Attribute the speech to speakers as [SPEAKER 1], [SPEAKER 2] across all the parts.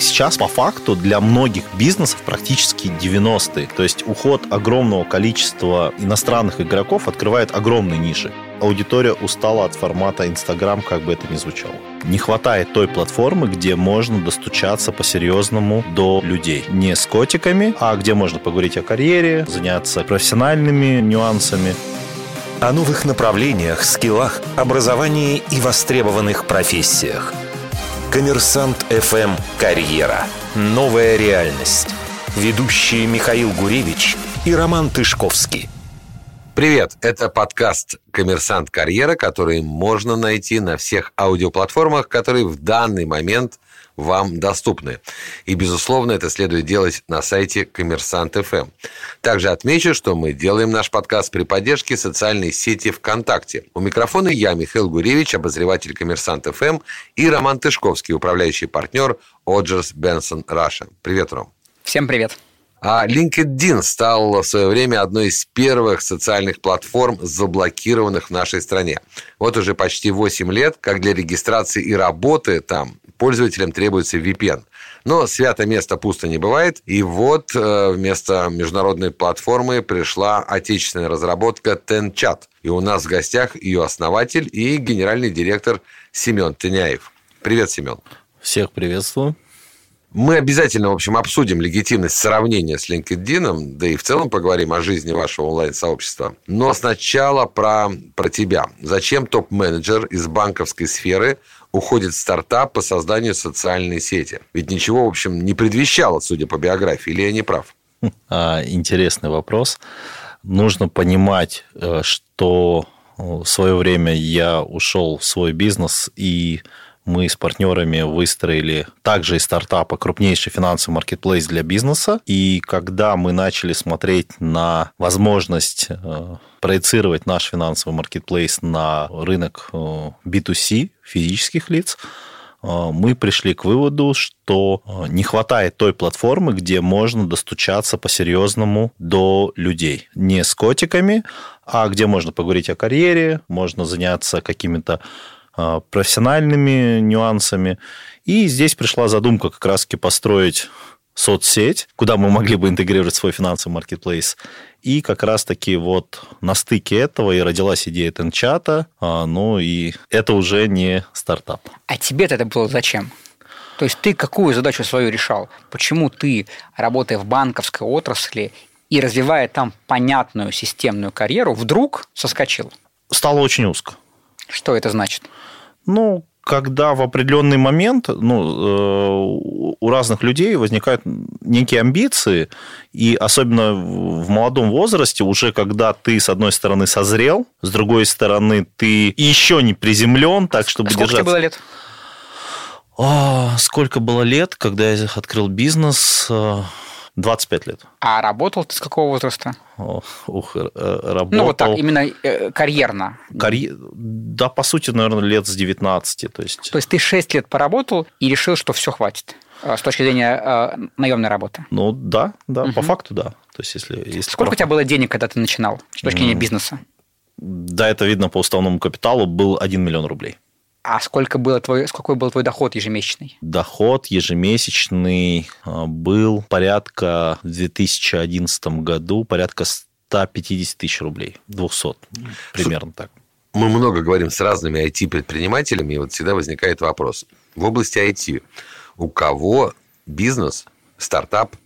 [SPEAKER 1] Сейчас по факту для многих бизнесов практически 90-е. То есть уход огромного количества иностранных игроков открывает огромные ниши. Аудитория устала от формата Инстаграм, как бы это ни звучало. Не хватает той платформы, где можно достучаться по-серьезному до людей. Не с котиками, а где можно поговорить о карьере, заняться профессиональными нюансами.
[SPEAKER 2] О новых направлениях, скиллах, образовании и востребованных профессиях. Коммерсант ФМ «Карьера». Новая реальность. Ведущие Михаил Гуревич и Роман Тышковский.
[SPEAKER 3] Привет, это подкаст «Коммерсант Карьера», который можно найти на всех аудиоплатформах, которые в данный момент вам доступны. И, безусловно, это следует делать на сайте Коммерсант ФМ. Также отмечу, что мы делаем наш подкаст при поддержке социальной сети ВКонтакте. У микрофона я, Михаил Гуревич, обозреватель Коммерсант ФМ, и Роман Тышковский, управляющий партнер Оджерс Бенсон Раша. Привет, Ром.
[SPEAKER 4] Всем привет.
[SPEAKER 3] А LinkedIn стал в свое время одной из первых социальных платформ, заблокированных в нашей стране. Вот уже почти 8 лет, как для регистрации и работы там пользователям требуется VPN. Но свято место пусто не бывает. И вот э, вместо международной платформы пришла отечественная разработка TenChat. И у нас в гостях ее основатель и генеральный директор Семен Теняев. Привет, Семен.
[SPEAKER 1] Всех приветствую.
[SPEAKER 3] Мы обязательно, в общем, обсудим легитимность сравнения с LinkedIn, да и в целом поговорим о жизни вашего онлайн-сообщества. Но сначала про, про тебя. Зачем топ-менеджер из банковской сферы уходит стартап по созданию социальной сети? Ведь ничего, в общем, не предвещало, судя по биографии, или я не прав?
[SPEAKER 1] А, интересный вопрос. Нужно понимать, э, что в свое время я ушел в свой бизнес и мы с партнерами выстроили также из стартапа крупнейший финансовый маркетплейс для бизнеса. И когда мы начали смотреть на возможность э, проецировать наш финансовый маркетплейс на рынок B2C, э, физических лиц, э, мы пришли к выводу, что не хватает той платформы, где можно достучаться по-серьезному до людей. Не с котиками, а где можно поговорить о карьере, можно заняться какими-то профессиональными нюансами. И здесь пришла задумка как раз-таки построить соцсеть, куда мы могли бы интегрировать свой финансовый маркетплейс. И как раз-таки вот на стыке этого и родилась идея Тенчата, ну и это уже не стартап.
[SPEAKER 4] А тебе это было зачем? То есть ты какую задачу свою решал? Почему ты, работая в банковской отрасли и развивая там понятную системную карьеру, вдруг соскочил?
[SPEAKER 1] Стало очень узко.
[SPEAKER 4] Что это значит?
[SPEAKER 1] Ну, когда в определенный момент ну, э, у разных людей возникают некие амбиции, и особенно в молодом возрасте, уже когда ты, с одной стороны, созрел, с другой стороны, ты еще не приземлен, так, чтобы
[SPEAKER 4] Сколько
[SPEAKER 1] держаться...
[SPEAKER 4] тебе было лет?
[SPEAKER 1] О, сколько было лет, когда я открыл бизнес? 25 лет.
[SPEAKER 4] А работал ты с какого возраста?
[SPEAKER 1] ух, работал...
[SPEAKER 4] Ну, вот так, именно э, карьерно.
[SPEAKER 1] Карьер... Да, по сути, наверное, лет с 19. То есть...
[SPEAKER 4] то есть ты 6 лет поработал и решил, что все хватит э, с точки зрения э, наемной работы?
[SPEAKER 1] Ну, да, да, угу. по факту, да. То есть, если, если
[SPEAKER 4] Сколько про... у тебя было денег, когда ты начинал с точки зрения бизнеса?
[SPEAKER 1] Да, это видно по уставному капиталу, был 1 миллион рублей.
[SPEAKER 4] А сколько было твой, какой был твой доход ежемесячный?
[SPEAKER 1] Доход ежемесячный а, был порядка в 2011 году порядка 150 тысяч рублей, 200, примерно так.
[SPEAKER 3] Мы много говорим с разными IT-предпринимателями, и вот всегда возникает вопрос. В области IT у кого бизнес, стартап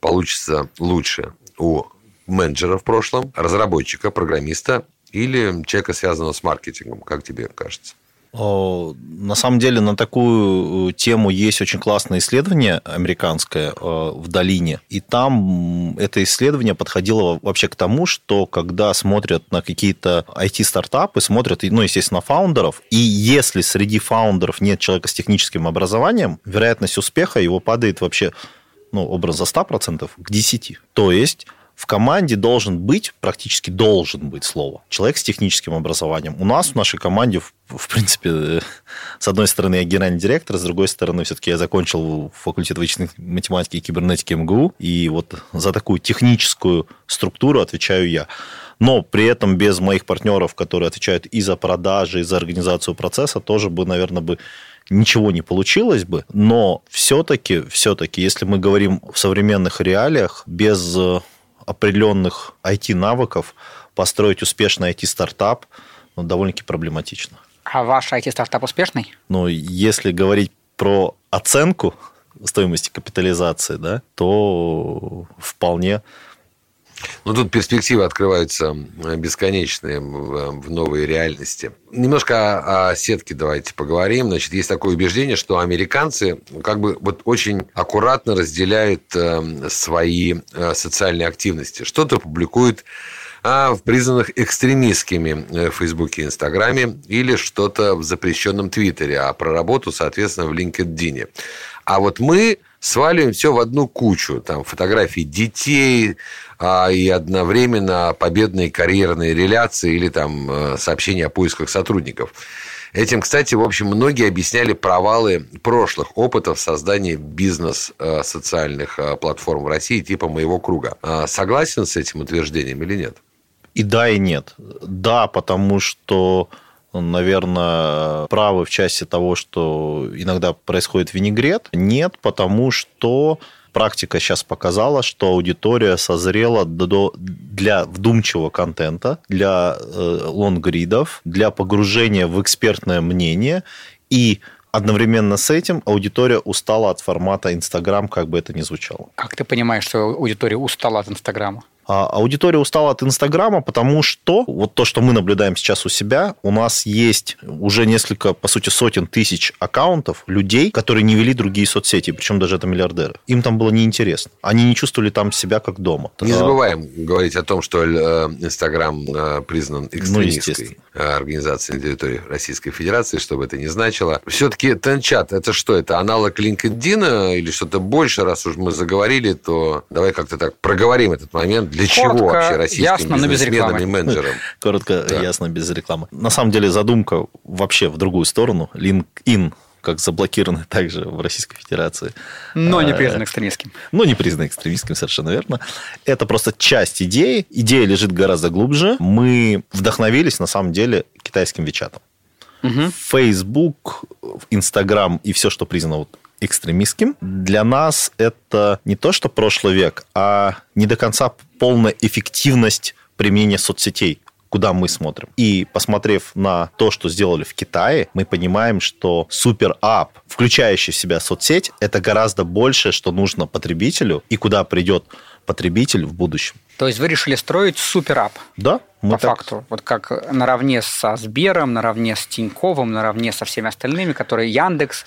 [SPEAKER 3] получится лучше? У менеджера в прошлом, разработчика, программиста или человека, связанного с маркетингом, как тебе кажется?
[SPEAKER 1] На самом деле на такую э, тему есть очень классное исследование американское э, в долине. И там это исследование подходило вообще к тому, что когда смотрят на какие-то IT-стартапы, смотрят, ну, естественно, фаундеров, и если среди фаундеров нет человека с техническим образованием, вероятность успеха его падает вообще ну, образ за 100% к 10%. То есть в команде должен быть, практически должен быть слово, человек с техническим образованием. У нас в нашей команде, в, принципе, с одной стороны, я генеральный директор, с другой стороны, все-таки я закончил факультет вычислительной математики и кибернетики МГУ, и вот за такую техническую структуру отвечаю я. Но при этом без моих партнеров, которые отвечают и за продажи, и за организацию процесса, тоже бы, наверное, бы ничего не получилось бы, но все-таки, все-таки, если мы говорим в современных реалиях, без э, определенных IT-навыков построить успешный IT-стартап ну, довольно-таки проблематично.
[SPEAKER 4] А ваш IT-стартап успешный?
[SPEAKER 1] Ну, если говорить про оценку стоимости капитализации, да, то вполне
[SPEAKER 3] ну, тут перспективы открываются бесконечные в новой реальности. Немножко о, о сетке давайте поговорим. Значит, есть такое убеждение, что американцы как бы вот очень аккуратно разделяют э, свои э, социальные активности. Что-то публикуют а в признанных экстремистскими э, в Фейсбуке и Инстаграме или что-то в запрещенном Твиттере, а про работу, соответственно, в LinkedIn. А вот мы сваливаем все в одну кучу. Там фотографии детей а, и одновременно победные карьерные реляции или там э, сообщения о поисках сотрудников. Этим, кстати, в общем, многие объясняли провалы прошлых опытов создания бизнес-социальных э, платформ в России типа «Моего круга». А согласен с этим утверждением или нет?
[SPEAKER 1] И да, и нет. Да, потому что наверное, правы в части того, что иногда происходит винегрет. Нет, потому что практика сейчас показала, что аудитория созрела для вдумчивого контента, для э, лонгридов, для погружения в экспертное мнение и одновременно с этим аудитория устала от формата Инстаграм, как бы это ни звучало.
[SPEAKER 4] Как ты понимаешь, что аудитория устала от Инстаграма?
[SPEAKER 1] А аудитория устала от Инстаграма, потому что вот то, что мы наблюдаем сейчас у себя, у нас есть уже несколько, по сути, сотен тысяч аккаунтов людей, которые не вели другие соцсети, причем даже это миллиардеры. Им там было неинтересно. Они не чувствовали там себя как дома.
[SPEAKER 3] Не забываем говорить о том, что э, Инстаграм э, признан ну, экстремистской ну, организацией на территории Российской Федерации, чтобы это не значило. Все-таки Тенчат, это что? Это аналог LinkedIn или что-то больше? Раз уж мы заговорили, то давай как-то так проговорим этот момент для Коротко, чего вообще российским ясно, бизнесменам и менеджерам?
[SPEAKER 1] Коротко, да. ясно, без рекламы. На самом деле задумка вообще в другую сторону. LinkedIn как заблокированы также в Российской Федерации.
[SPEAKER 4] Но не а, признан экстремистским.
[SPEAKER 1] Но не признан экстремистским, совершенно верно. Это просто часть идеи. Идея лежит гораздо глубже. Мы вдохновились, на самом деле, китайским Вичатом. Угу. Facebook, Instagram и все, что признано вот экстремистским. Для нас это не то, что прошлый век, а не до конца полная эффективность применения соцсетей куда мы смотрим. И посмотрев на то, что сделали в Китае, мы понимаем, что супер-ап, включающий в себя соцсеть, это гораздо больше, что нужно потребителю и куда придет потребитель в будущем.
[SPEAKER 4] То есть вы решили строить суперап?
[SPEAKER 1] Да.
[SPEAKER 4] Мы по так... факту. Вот как наравне со Сбером, наравне с Тиньковым, наравне со всеми остальными, которые Яндекс,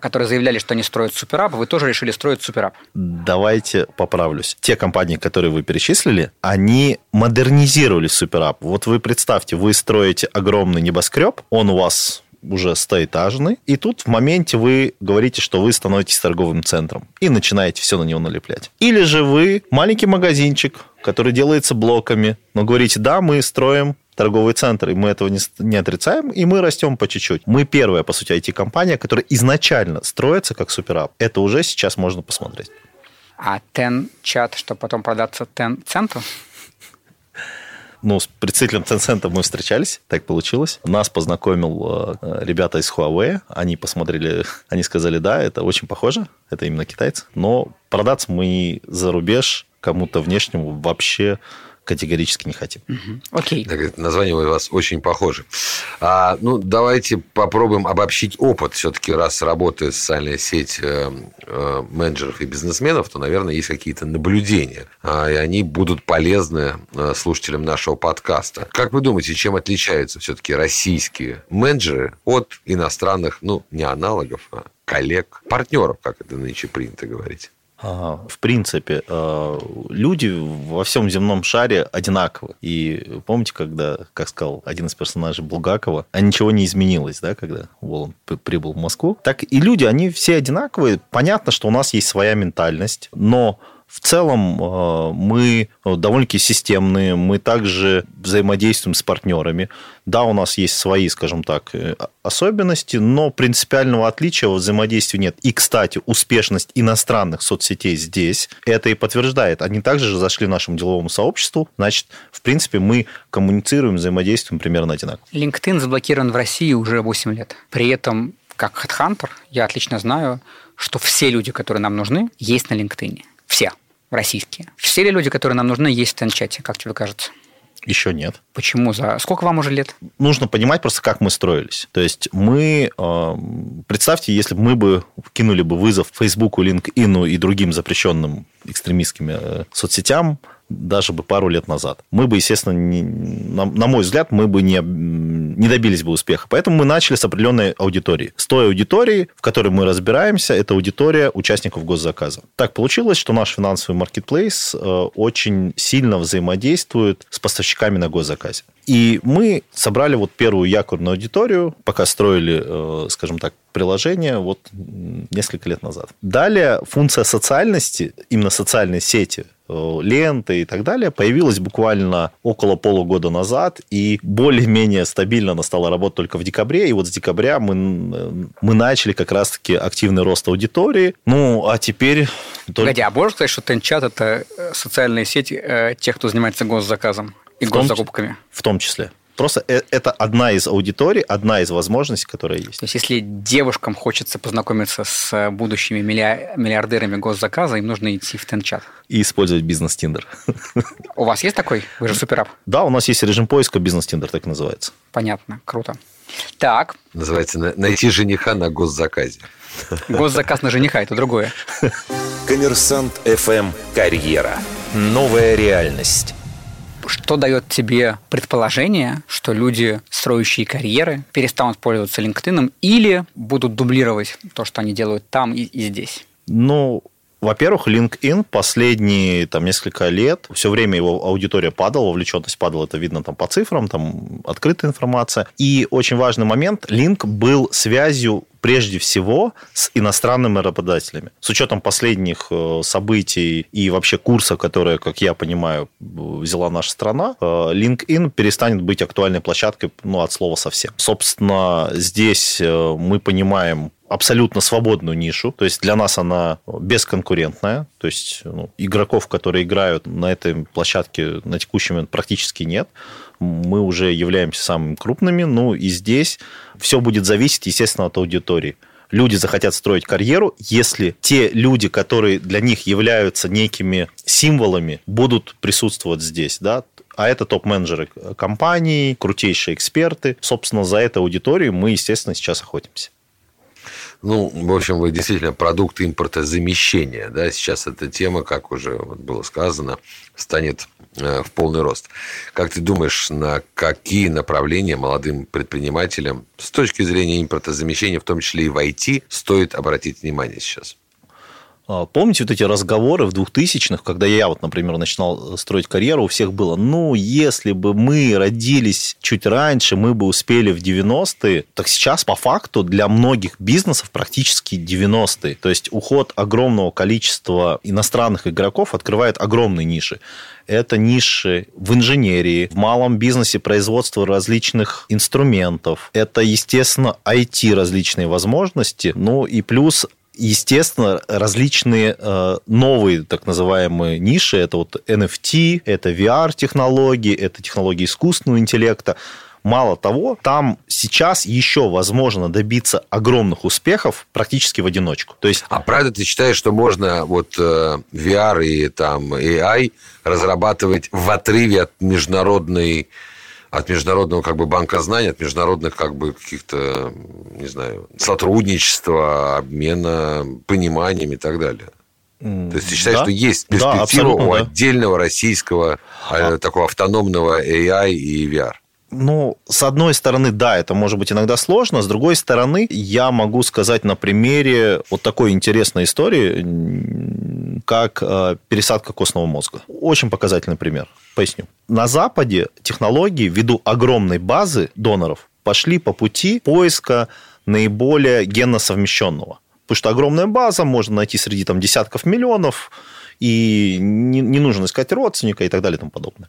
[SPEAKER 4] которые заявляли, что они строят суперап, вы тоже решили строить суперап?
[SPEAKER 1] Давайте поправлюсь. Те компании, которые вы перечислили, они модернизировали суперап. Вот вы представьте, вы строите огромный небоскреб, он у вас уже стоэтажный, и тут в моменте вы говорите, что вы становитесь торговым центром и начинаете все на него налеплять. Или же вы маленький магазинчик, который делается блоками, но говорите, да, мы строим торговый центр, и мы этого не, не отрицаем, и мы растем по чуть-чуть. Мы первая, по сути, IT-компания, которая изначально строится как суперап. Это уже сейчас можно посмотреть.
[SPEAKER 4] А Ten-чат, что потом продаться Ten-центру?
[SPEAKER 1] Ну, с представителем Tencent мы встречались, так получилось. Нас познакомил э, ребята из Huawei. Они посмотрели, они сказали, да, это очень похоже, это именно китайцы. Но продаться мы за рубеж кому-то внешнему вообще категорически не хотим.
[SPEAKER 3] Окей. Okay. Так, название у вас очень похоже. А, ну, давайте попробуем обобщить опыт. Все-таки раз работает социальная сеть э, э, менеджеров и бизнесменов, то, наверное, есть какие-то наблюдения. А, и они будут полезны э, слушателям нашего подкаста. Как вы думаете, чем отличаются все-таки российские менеджеры от иностранных, ну, не аналогов, а коллег, партнеров, как это нынче принято говорить?
[SPEAKER 1] В принципе, э, люди во всем земном шаре одинаковы. И помните, когда, как сказал один из персонажей Булгакова, а ничего не изменилось, да, когда Волан прибыл в Москву. Так и люди, они все одинаковые. Понятно, что у нас есть своя ментальность, но в целом э, мы довольно-таки системные, мы также взаимодействуем с партнерами. Да, у нас есть свои, скажем так, э, особенности, но принципиального отличия в взаимодействии нет. И, кстати, успешность иностранных соцсетей здесь это и подтверждает. Они также зашли нашему деловому сообществу, значит, в принципе, мы коммуницируем, взаимодействуем примерно одинаково.
[SPEAKER 4] LinkedIn заблокирован в России уже 8 лет. При этом как HeadHunter, я отлично знаю, что все люди, которые нам нужны, есть на LinkedIn. Все российские. Все ли люди, которые нам нужны, есть в Тенчате, как тебе кажется?
[SPEAKER 1] Еще нет.
[SPEAKER 4] Почему? За сколько вам уже лет?
[SPEAKER 1] Нужно понимать просто, как мы строились. То есть мы, э, представьте, если бы мы бы кинули бы вызов Facebook, LinkedIn и другим запрещенным экстремистским э, соцсетям, даже бы пару лет назад. Мы бы, естественно, не, на, на мой взгляд, мы бы не, не добились бы успеха. Поэтому мы начали с определенной аудитории. С той аудитории, в которой мы разбираемся, это аудитория участников госзаказа. Так получилось, что наш финансовый маркетплейс э, очень сильно взаимодействует с поставщиками на госзаказе. И мы собрали вот первую якорную аудиторию, пока строили, э, скажем так, приложение вот несколько лет назад. Далее функция социальности, именно социальной сети, ленты и так далее, появилась буквально около полугода назад, и более-менее стабильно она стала работать только в декабре, и вот с декабря мы, э, мы начали как раз-таки активный рост аудитории. Ну, а теперь...
[SPEAKER 4] Погоди, а можешь сказать, что Тенчат – это социальные сети тех, кто занимается госзаказом? И в госзакупками.
[SPEAKER 1] Том, в том числе. Просто э, это одна из аудиторий, одна из возможностей, которая есть.
[SPEAKER 4] То есть, если девушкам хочется познакомиться с будущими миллиардерами госзаказа, им нужно идти в Тенчат.
[SPEAKER 1] И использовать бизнес-тиндер.
[SPEAKER 4] У вас есть такой? Вы же суперап.
[SPEAKER 1] Да, у нас есть режим поиска бизнес-тиндер, так называется.
[SPEAKER 4] Понятно, круто. Так.
[SPEAKER 3] Называется «Найти жениха на госзаказе».
[SPEAKER 4] Госзаказ на жениха – это другое.
[SPEAKER 2] Коммерсант FM «Карьера». Новая реальность.
[SPEAKER 4] Что дает тебе предположение, что люди, строящие карьеры, перестанут пользоваться LinkedIn или будут дублировать то, что они делают там и, и здесь?
[SPEAKER 1] Ну, во-первых, LinkedIn последние там, несколько лет, все время его аудитория падала, вовлеченность падала, это видно там по цифрам, там открытая информация. И очень важный момент, Link был связью прежде всего с иностранными работодателями. С учетом последних э, событий и вообще курса, которые, как я понимаю, взяла наша страна, э, LinkedIn перестанет быть актуальной площадкой ну, от слова совсем. Собственно, здесь э, мы понимаем абсолютно свободную нишу, то есть для нас она бесконкурентная, то есть ну, игроков, которые играют на этой площадке на текущий момент практически нет. Мы уже являемся самыми крупными, ну и здесь все будет зависеть, естественно, от аудитории люди захотят строить карьеру, если те люди, которые для них являются некими символами, будут присутствовать здесь, да, а это топ-менеджеры компаний, крутейшие эксперты. Собственно, за этой аудиторией мы, естественно, сейчас охотимся.
[SPEAKER 3] Ну, в общем, вы действительно продукт импортозамещения. Да? Сейчас эта тема, как уже было сказано, станет э, в полный рост. Как ты думаешь, на какие направления молодым предпринимателям с точки зрения импортозамещения, в том числе и в IT, стоит обратить внимание сейчас?
[SPEAKER 1] А, помните вот эти разговоры в 2000-х, когда я вот, например, начинал строить карьеру, у всех было, ну, если бы мы родились чуть раньше, мы бы успели в 90-е, так сейчас по факту для многих бизнесов практически 90-е. То есть уход огромного количества иностранных игроков открывает огромные ниши это ниши в инженерии, в малом бизнесе производства различных инструментов. Это, естественно, IT различные возможности. Ну и плюс естественно, различные э, новые так называемые ниши, это вот NFT, это VR-технологии, это технологии искусственного интеллекта. Мало того, там сейчас еще возможно добиться огромных успехов практически в одиночку. То есть...
[SPEAKER 3] А правда ты считаешь, что можно вот э, VR и там AI разрабатывать в отрыве от международной от международного как бы банка знаний, от международных как бы каких-то, не знаю, сотрудничества, обмена пониманием и так далее. То есть ты считаешь, да? что есть перспектива да, у да. отдельного российского а... такого автономного AI и VR?
[SPEAKER 1] Ну, с одной стороны, да, это может быть иногда сложно. С другой стороны, я могу сказать на примере вот такой интересной истории, как э, пересадка костного мозга. Очень показательный пример. Поясню. На Западе технологии, ввиду огромной базы доноров, пошли по пути поиска наиболее генно совмещенного. Потому что огромная база, можно найти среди там, десятков миллионов, и не, не нужно искать родственника и так далее и тому подобное.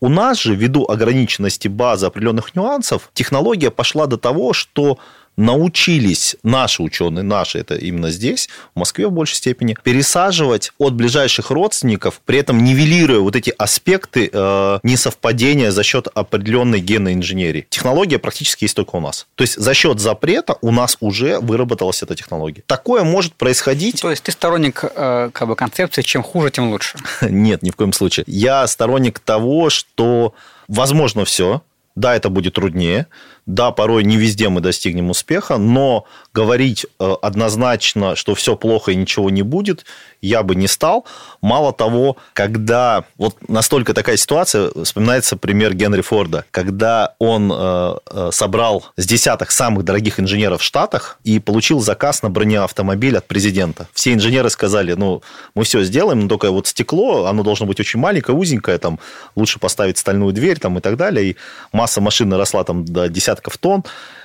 [SPEAKER 1] У нас же, ввиду ограниченности базы определенных нюансов, технология пошла до того, что научились наши ученые, наши, это именно здесь, в Москве в большей степени, пересаживать от ближайших родственников, при этом нивелируя вот эти аспекты э, несовпадения за счет определенной генной инженерии. Технология практически есть только у нас. То есть за счет запрета у нас уже выработалась эта технология. Такое может происходить...
[SPEAKER 4] То есть ты сторонник э, как бы концепции «чем хуже, тем лучше»?
[SPEAKER 1] Нет, ни в коем случае. Я сторонник того, что возможно все, да, это будет труднее, да, порой не везде мы достигнем успеха, но говорить э, однозначно, что все плохо и ничего не будет, я бы не стал. Мало того, когда вот настолько такая ситуация, вспоминается пример Генри Форда, когда он э, э, собрал с десяток самых дорогих инженеров в Штатах и получил заказ на бронеавтомобиль от президента. Все инженеры сказали, ну, мы все сделаем, но только вот стекло, оно должно быть очень маленькое, узенькое, там лучше поставить стальную дверь там, и так далее. И масса машины росла там до десятка десятков тонн,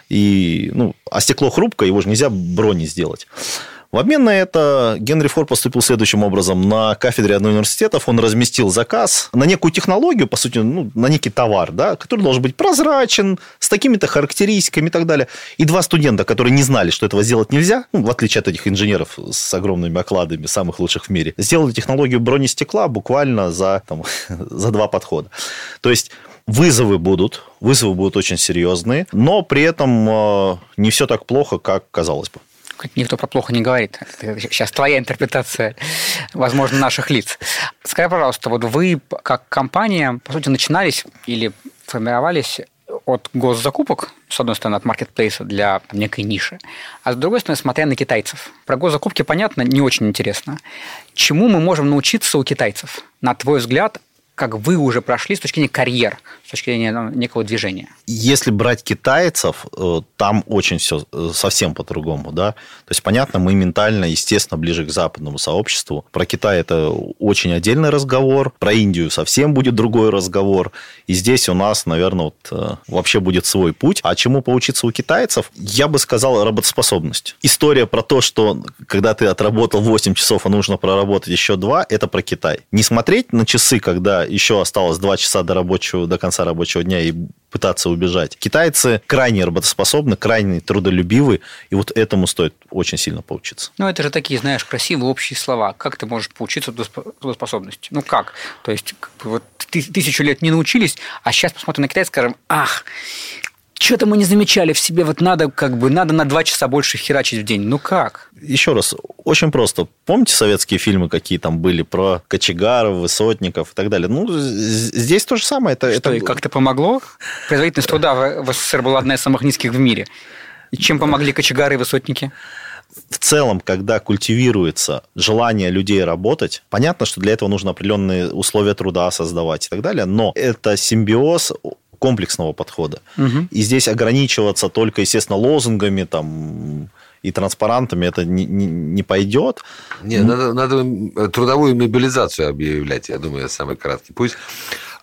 [SPEAKER 1] и, ну, а стекло хрупкое, его же нельзя брони сделать. В обмен на это Генри Форд поступил следующим образом. На кафедре одного университетов он разместил заказ на некую технологию, по сути, ну, на некий товар, да, который должен быть прозрачен, с такими-то характеристиками и так далее. И два студента, которые не знали, что этого сделать нельзя, ну, в отличие от этих инженеров с огромными окладами, самых лучших в мире, сделали технологию бронестекла буквально за, там, за два подхода. То есть Вызовы будут, вызовы будут очень серьезные, но при этом э, не все так плохо, как казалось бы.
[SPEAKER 4] Никто про плохо не говорит. Сейчас твоя интерпретация, возможно, наших лиц. Скажи, пожалуйста, вот вы как компания, по сути, начинались или формировались от госзакупок, с одной стороны, от маркетплейса для там, некой ниши, а с другой стороны, смотря на китайцев. Про госзакупки, понятно, не очень интересно. Чему мы можем научиться у китайцев? На твой взгляд, как вы уже прошли с точки зрения карьер, точки зрения ну, некого движения?
[SPEAKER 1] Если брать китайцев, э, там очень все э, совсем по-другому, да. То есть, понятно, мы ментально, естественно, ближе к западному сообществу. Про Китай это очень отдельный разговор, про Индию совсем будет другой разговор. И здесь у нас, наверное, вот э, вообще будет свой путь. А чему поучиться у китайцев? Я бы сказал, работоспособность. История про то, что когда ты отработал 8 часов, а нужно проработать еще 2, это про Китай. Не смотреть на часы, когда еще осталось два часа до, рабочего, до конца рабочего дня и пытаться убежать. Китайцы крайне работоспособны, крайне трудолюбивы, и вот этому стоит очень сильно поучиться.
[SPEAKER 4] Ну, это же такие, знаешь, красивые общие слова. Как ты можешь поучиться трудоспособности? Ну, как? То есть, вот тысячу лет не научились, а сейчас посмотрим на Китай и скажем, ах, что-то мы не замечали в себе, вот надо как бы, надо на два часа больше херачить в день. Ну как?
[SPEAKER 1] Еще раз, очень просто. Помните советские фильмы, какие там были про кочегаров, высотников и так далее? Ну, здесь то же самое.
[SPEAKER 4] Это, что, это... и как-то помогло? Производительность труда в СССР была одна из самых низких в мире. И чем помогли кочегары и высотники?
[SPEAKER 1] в целом, когда культивируется желание людей работать, понятно, что для этого нужно определенные условия труда создавать и так далее, но это симбиоз комплексного подхода. Угу. И здесь ограничиваться только, естественно, лозунгами там, и транспарантами это не, не, не пойдет.
[SPEAKER 3] Не, надо, надо трудовую мобилизацию объявлять, я думаю, это самый краткий путь.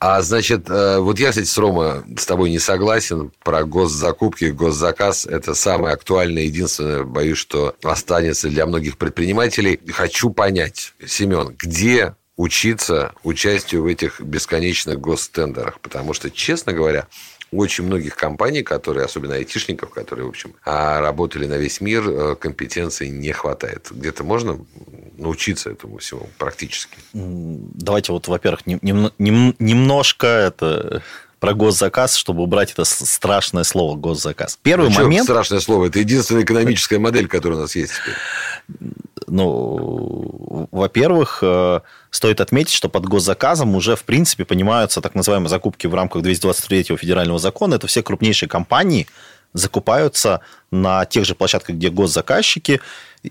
[SPEAKER 3] А значит, э, вот я, кстати, с Рома с тобой не согласен про госзакупки, госзаказ. Это самое актуальное, единственное, боюсь, что останется для многих предпринимателей. Хочу понять, Семен, где учиться участию в этих бесконечных гостендерах. Потому что, честно говоря, у очень многих компаний, которые, особенно айтишников, которые, в общем, а, работали на весь мир, э, компетенции не хватает. Где-то можно научиться этому всему практически?
[SPEAKER 1] Давайте вот, во-первых, нем, нем, немножко это про госзаказ, чтобы убрать это страшное слово госзаказ.
[SPEAKER 3] Первый ну, момент... страшное слово? Это единственная экономическая модель, которая у нас есть теперь.
[SPEAKER 1] Ну, во-первых, э, стоит отметить, что под госзаказом уже, в принципе, понимаются так называемые закупки в рамках 223 федерального закона. Это все крупнейшие компании закупаются на тех же площадках, где госзаказчики,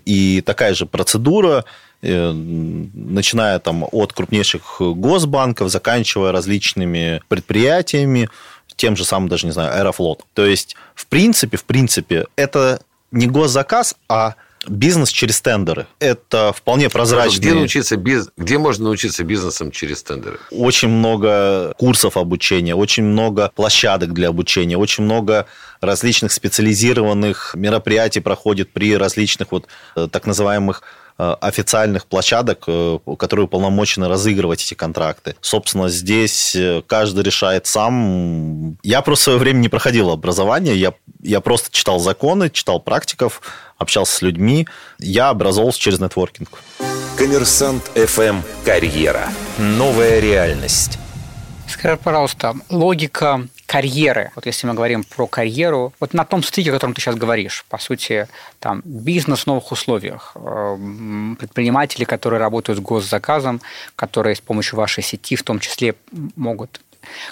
[SPEAKER 1] и такая же процедура, э, начиная там от крупнейших госбанков, заканчивая различными предприятиями, тем же самым даже, не знаю, Аэрофлот. То есть, в принципе, в принципе, это не госзаказ, а бизнес через тендеры. Это вполне прозрачно.
[SPEAKER 3] Где, научиться биз... Где можно научиться бизнесом через тендеры?
[SPEAKER 1] Очень много курсов обучения, очень много площадок для обучения, очень много различных специализированных мероприятий проходит при различных вот э, так называемых э, официальных площадок, э, которые уполномочены разыгрывать эти контракты. Собственно, здесь каждый решает сам. Я просто в свое время не проходил образование, я, я просто читал законы, читал практиков, общался с людьми. Я образовался через нетворкинг.
[SPEAKER 2] Коммерсант FM «Карьера». Новая реальность.
[SPEAKER 4] Скажи, пожалуйста, логика карьеры, вот если мы говорим про карьеру, вот на том стыке, о котором ты сейчас говоришь, по сути, там бизнес в новых условиях, э, предприниматели, которые работают с госзаказом, которые с помощью вашей сети в том числе могут...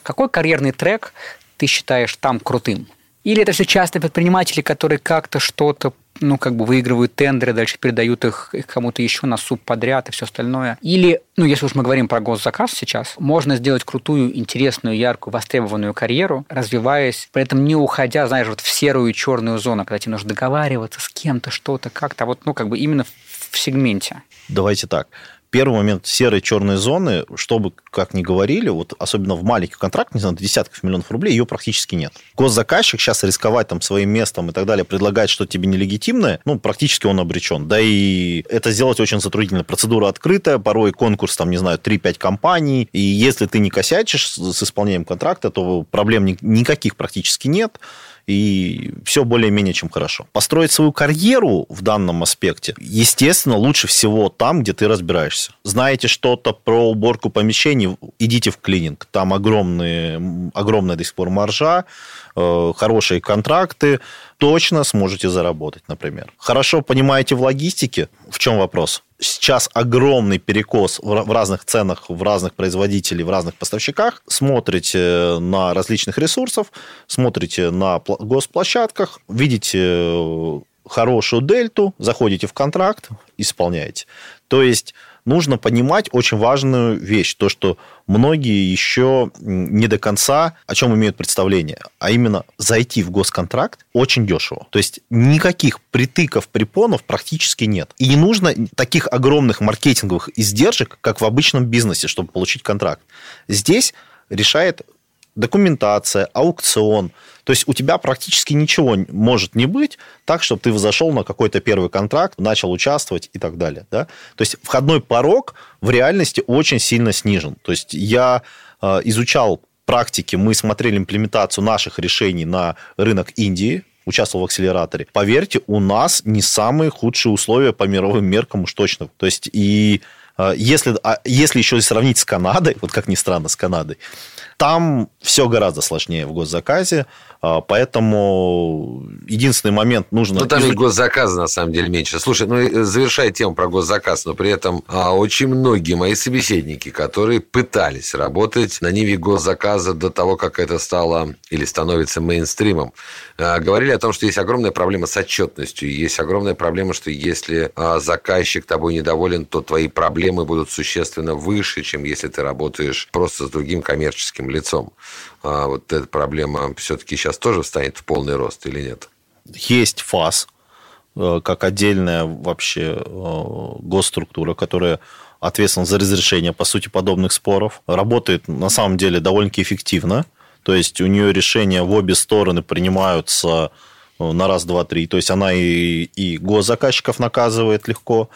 [SPEAKER 4] Какой карьерный трек ты считаешь там крутым? Или это все часто предприниматели, которые как-то что-то ну, как бы выигрывают тендеры, дальше передают их, их кому-то еще на суп подряд и все остальное. Или, ну, если уж мы говорим про госзаказ сейчас, можно сделать крутую, интересную, яркую, востребованную карьеру, развиваясь, при этом не уходя, знаешь, вот в серую и черную зону, когда тебе нужно договариваться с кем-то, что-то, как-то, а вот, ну, как бы именно в сегменте.
[SPEAKER 1] Давайте так первый момент серой черной зоны, чтобы, как ни говорили, вот особенно в маленьких контрактах, не знаю, десятков миллионов рублей, ее практически нет. Госзаказчик сейчас рисковать там своим местом и так далее, предлагать что-то тебе нелегитимное, ну, практически он обречен. Да и это сделать очень затруднительно. Процедура открытая, порой конкурс, там, не знаю, 3-5 компаний, и если ты не косячишь с исполнением контракта, то проблем никаких практически нет и все более-менее чем хорошо. Построить свою карьеру в данном аспекте, естественно, лучше всего там, где ты разбираешься. Знаете что-то про уборку помещений, идите в клининг. Там огромные, огромная до сих пор маржа, хорошие контракты, точно сможете заработать, например. Хорошо понимаете в логистике, в чем вопрос? сейчас огромный перекос в разных ценах, в разных производителей, в разных поставщиках. Смотрите на различных ресурсов, смотрите на госплощадках, видите э, хорошую дельту, заходите в контракт, исполняете. То есть нужно понимать очень важную вещь, то, что многие еще не до конца о чем имеют представление, а именно зайти в госконтракт очень дешево. То есть никаких притыков, препонов практически нет. И не нужно таких огромных маркетинговых издержек, как в обычном бизнесе, чтобы получить контракт. Здесь решает документация, аукцион. То есть у тебя практически ничего может не быть так, чтобы ты зашел на какой-то первый контракт, начал участвовать и так далее. Да? То есть входной порог в реальности очень сильно снижен. То есть я э, изучал практики, мы смотрели имплементацию наших решений на рынок Индии, участвовал в акселераторе. Поверьте, у нас не самые худшие условия по мировым меркам уж точно. То есть и э, если, а если еще сравнить с Канадой, вот как ни странно, с Канадой, там все гораздо сложнее в госзаказе. А, поэтому единственный момент нужно...
[SPEAKER 3] Ну, там изуч... и госзаказа, на самом деле, меньше. Слушай, ну, завершая тему про госзаказ, но при этом а, очень многие мои собеседники, которые пытались работать на ниве госзаказа до того, как это стало или становится мейнстримом, а, говорили о том, что есть огромная проблема с отчетностью. Есть огромная проблема, что если а, заказчик тобой недоволен, то твои проблемы будут существенно выше, чем если ты работаешь просто с другим коммерческим лицом а вот эта проблема все-таки сейчас тоже встанет в полный рост или нет?
[SPEAKER 1] Есть ФАС, э, как отдельная вообще э, госструктура, которая ответственна за разрешение, по сути, подобных споров. Работает, на самом деле, довольно-таки эффективно. То есть, у нее решения в обе стороны принимаются э, на раз, два, три. То есть, она и, и госзаказчиков наказывает легко,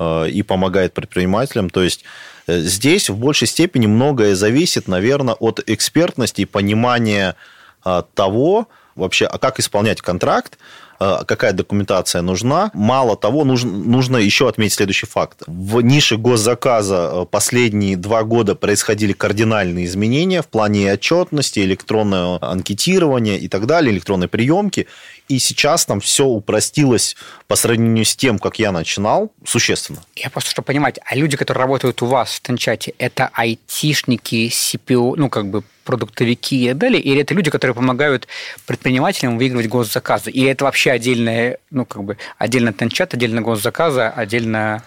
[SPEAKER 1] и помогает предпринимателям. То есть, здесь в большей степени многое зависит, наверное, от экспертности и понимания а, того, вообще, а как исполнять контракт, а, какая документация нужна. Мало того, нужно, нужно еще отметить следующий факт. В нише госзаказа э, последние два года происходили кардинальные изменения в плане отчетности, электронного анкетирования и так далее, электронной приемки. И сейчас там все упростилось по сравнению с тем, как я начинал, существенно.
[SPEAKER 4] Я просто, чтобы понимать, а люди, которые работают у вас в Тенчате, это айтишники, CPO, ну, как бы продуктовики и так далее, или это люди, которые помогают предпринимателям выигрывать госзаказы? Или это вообще отдельное, ну, как бы, отдельно Тенчат, отдельно госзаказа, отдельно...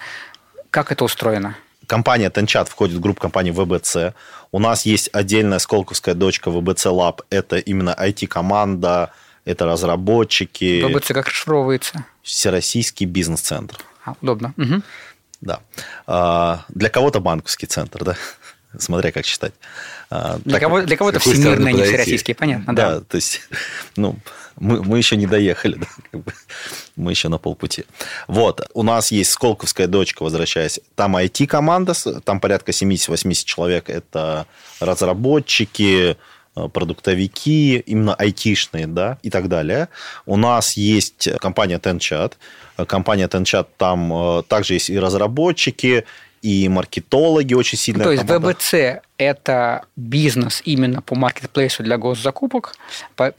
[SPEAKER 4] Как это устроено?
[SPEAKER 1] Компания Тенчат входит в группу компании ВБЦ. У нас есть отдельная сколковская дочка ВБЦ Lab. Это именно IT-команда, это разработчики.
[SPEAKER 4] ВБЦ как расшифровывается?
[SPEAKER 1] Всероссийский бизнес-центр.
[SPEAKER 4] А, удобно. Угу.
[SPEAKER 1] Да. А, для кого-то банковский центр, да. смотря как считать.
[SPEAKER 4] А, для, так, кого, для кого-то всемирные, не всероссийские, понятно,
[SPEAKER 1] да. Да, то есть, ну, мы, мы еще не доехали, да, как бы, мы еще на полпути. Вот, у нас есть Сколковская дочка, возвращаясь, там IT-команда, там порядка 70-80 человек, это разработчики, э, продуктовики, именно айтишные, да, и так далее. У нас есть компания TenChat. Компания TenChat, там э, также есть и разработчики, и маркетологи очень сильно.
[SPEAKER 4] То есть ВБЦ это бизнес именно по маркетплейсу для госзакупок,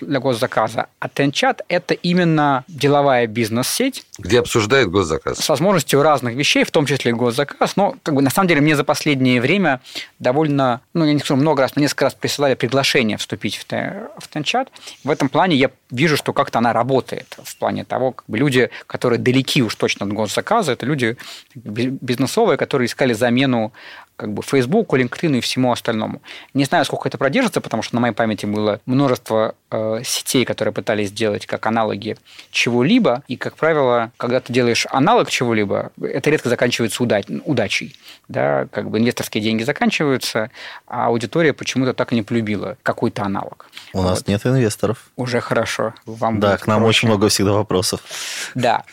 [SPEAKER 4] для госзаказа, а Тенчат – это именно деловая бизнес-сеть.
[SPEAKER 3] Где обсуждают госзаказ.
[SPEAKER 4] С возможностью разных вещей, в том числе госзаказ. Но как бы, на самом деле мне за последнее время довольно, ну, я не скажу много раз, но несколько раз присылали приглашение вступить в, в Тенчат. В этом плане я вижу, что как-то она работает. В плане того, как бы люди, которые далеки уж точно от госзаказа, это люди бизнесовые, которые искали замену как бы Фейсбуку, LinkedIn и всему остальному. Не знаю, сколько это продержится, потому что на моей памяти было множество э, сетей, которые пытались сделать как аналоги чего-либо, и, как правило, когда ты делаешь аналог чего-либо, это редко заканчивается удач удачей. Да? Как бы инвесторские деньги заканчиваются, а аудитория почему-то так и не полюбила какой-то аналог.
[SPEAKER 1] У вот. нас нет инвесторов.
[SPEAKER 4] Уже хорошо.
[SPEAKER 1] Вам да, к нам проще. очень много всегда вопросов.
[SPEAKER 4] Да.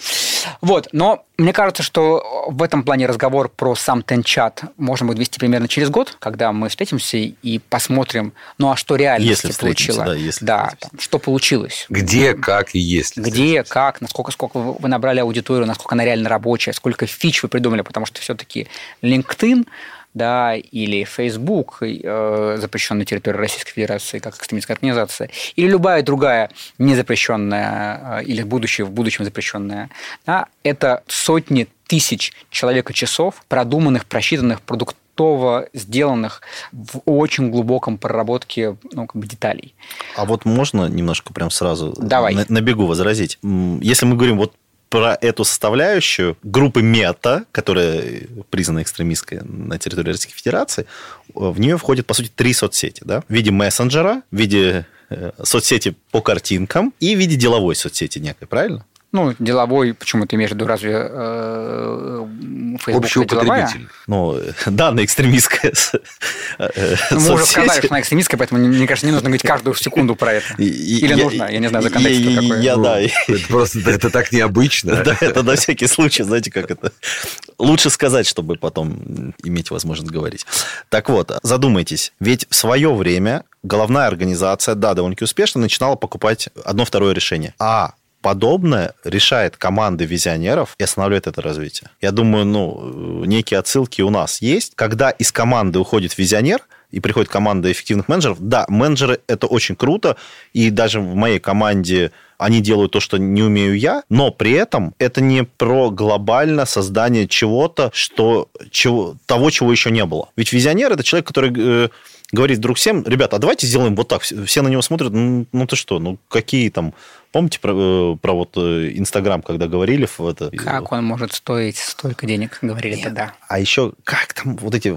[SPEAKER 4] Вот, но мне кажется, что в этом плане разговор про сам Тенчат можно будет вести примерно через год, когда мы встретимся и посмотрим, ну а что реально если получилось. Да, если да там, что получилось.
[SPEAKER 3] Где, как и если.
[SPEAKER 4] Где, как, насколько сколько вы набрали аудиторию, насколько она реально рабочая, сколько фич вы придумали, потому что все-таки LinkedIn да, или Facebook, э, запрещенная на территории Российской Федерации как экстремистская организация, или любая другая незапрещенная э, или будущее, в будущем запрещенная, да, это сотни тысяч человека-часов, продуманных, просчитанных, продуктово сделанных в очень глубоком проработке ну, как бы деталей.
[SPEAKER 1] А вот можно немножко прям сразу
[SPEAKER 4] Давай.
[SPEAKER 1] На, на бегу возразить? Если мы говорим вот про эту составляющую группы мета, которая признана экстремистской на территории Российской Федерации, в нее входит, по сути, три соцсети. Да? В виде мессенджера, в виде э, соцсети по картинкам и в виде деловой соцсети некой, правильно?
[SPEAKER 4] Ну, деловой, почему ты имеешь в виду, разве э,
[SPEAKER 3] Facebook Общий потребитель.
[SPEAKER 1] Ну, данная экстремистская
[SPEAKER 4] э, ну, Мы уже сказали, что она экстремистская, поэтому, мне кажется, не нужно говорить каждую секунду про это. Или нужно, я не знаю, законодательство какое.
[SPEAKER 1] Я, да.
[SPEAKER 3] Это просто это так необычно.
[SPEAKER 1] Да, это на всякий случай, знаете, как это... Лучше сказать, чтобы потом иметь возможность говорить. Так вот, задумайтесь, ведь в свое время головная организация, да, довольно-таки успешно начинала покупать одно-второе решение. А подобное решает команды визионеров и останавливает это развитие. Я думаю, ну, некие отсылки у нас есть. Когда из команды уходит визионер, и приходит команда эффективных менеджеров. Да, менеджеры – это очень круто, и даже в моей команде они делают то, что не умею я, но при этом это не про глобальное создание чего-то, что, чего, того, чего еще не было. Ведь визионер – это человек, который э, говорит вдруг всем, ребята, а давайте сделаем вот так. Все на него смотрят, ну, ну ты что, ну какие там Помните про, э, про вот э, Инстаграм, когда говорили в это?
[SPEAKER 4] Как он может стоить столько денег, говорили Нет. тогда.
[SPEAKER 1] А еще как там вот эти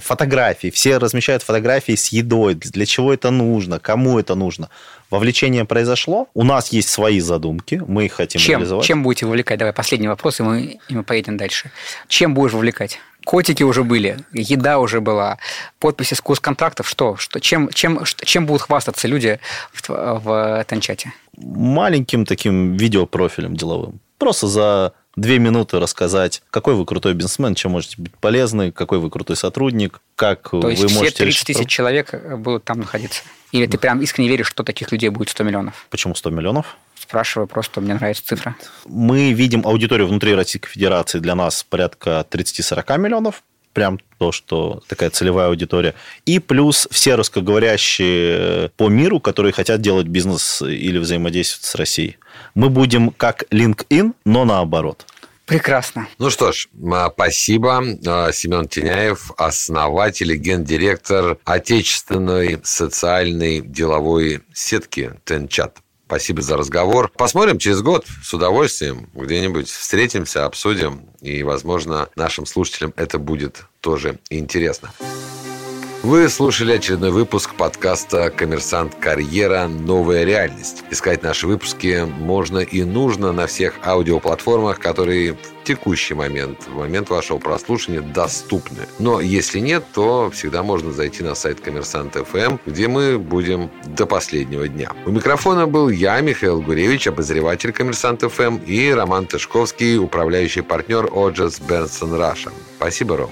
[SPEAKER 1] фотографии, все размещают фотографии с едой, для чего это нужно, кому это нужно. Вовлечение произошло, у нас есть свои задумки, мы их хотим
[SPEAKER 4] чем,
[SPEAKER 1] реализовать.
[SPEAKER 4] Чем будете вовлекать? Давай последний вопрос, и мы, и мы поедем дальше. Чем будешь вовлекать? Котики уже были, еда уже была, подписи с контрактов. Что? что чем, чем, чем будут хвастаться люди в, в Танчате?
[SPEAKER 1] Маленьким таким видеопрофилем деловым. Просто за две минуты рассказать, какой вы крутой бизнесмен, чем можете быть полезны, какой вы крутой сотрудник, как
[SPEAKER 4] То
[SPEAKER 1] вы
[SPEAKER 4] есть
[SPEAKER 1] можете...
[SPEAKER 4] все 30 тысяч человек будут там находиться? Или ты прям искренне веришь, что таких людей будет 100 миллионов?
[SPEAKER 1] Почему 100 миллионов?
[SPEAKER 4] Спрашиваю, просто мне нравится цифра.
[SPEAKER 1] Мы видим аудиторию внутри Российской Федерации для нас порядка 30-40 миллионов прям то, что такая целевая аудитория. И плюс все русскоговорящие по миру, которые хотят делать бизнес или взаимодействовать с Россией. Мы будем как LinkedIn, но наоборот.
[SPEAKER 4] Прекрасно.
[SPEAKER 3] Ну что ж, спасибо. А, Семен Теняев, основатель и гендиректор отечественной социальной деловой сетки Тенчат. Спасибо за разговор. Посмотрим через год с удовольствием. Где-нибудь встретимся, обсудим. И, возможно, нашим слушателям это будет тоже интересно. Вы слушали очередной выпуск подкаста «Коммерсант. Карьера. Новая реальность». Искать наши выпуски можно и нужно на всех аудиоплатформах, которые в текущий момент, в момент вашего прослушивания доступны. Но если нет, то всегда можно зайти на сайт «Коммерсант ФМ», где мы будем до последнего дня. У микрофона был я, Михаил Гуревич, обозреватель «Коммерсант ФМ» и Роман Тышковский, управляющий партнер «Odgers Berndtson Russia». Спасибо, Ром.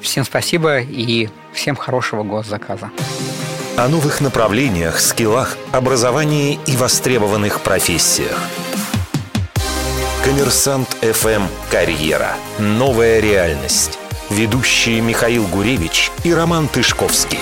[SPEAKER 4] Всем спасибо и всем хорошего госзаказа.
[SPEAKER 2] О новых направлениях, скиллах, образовании и востребованных профессиях. Коммерсант ФМ «Карьера». Новая реальность. Ведущие Михаил Гуревич и Роман Тышковский.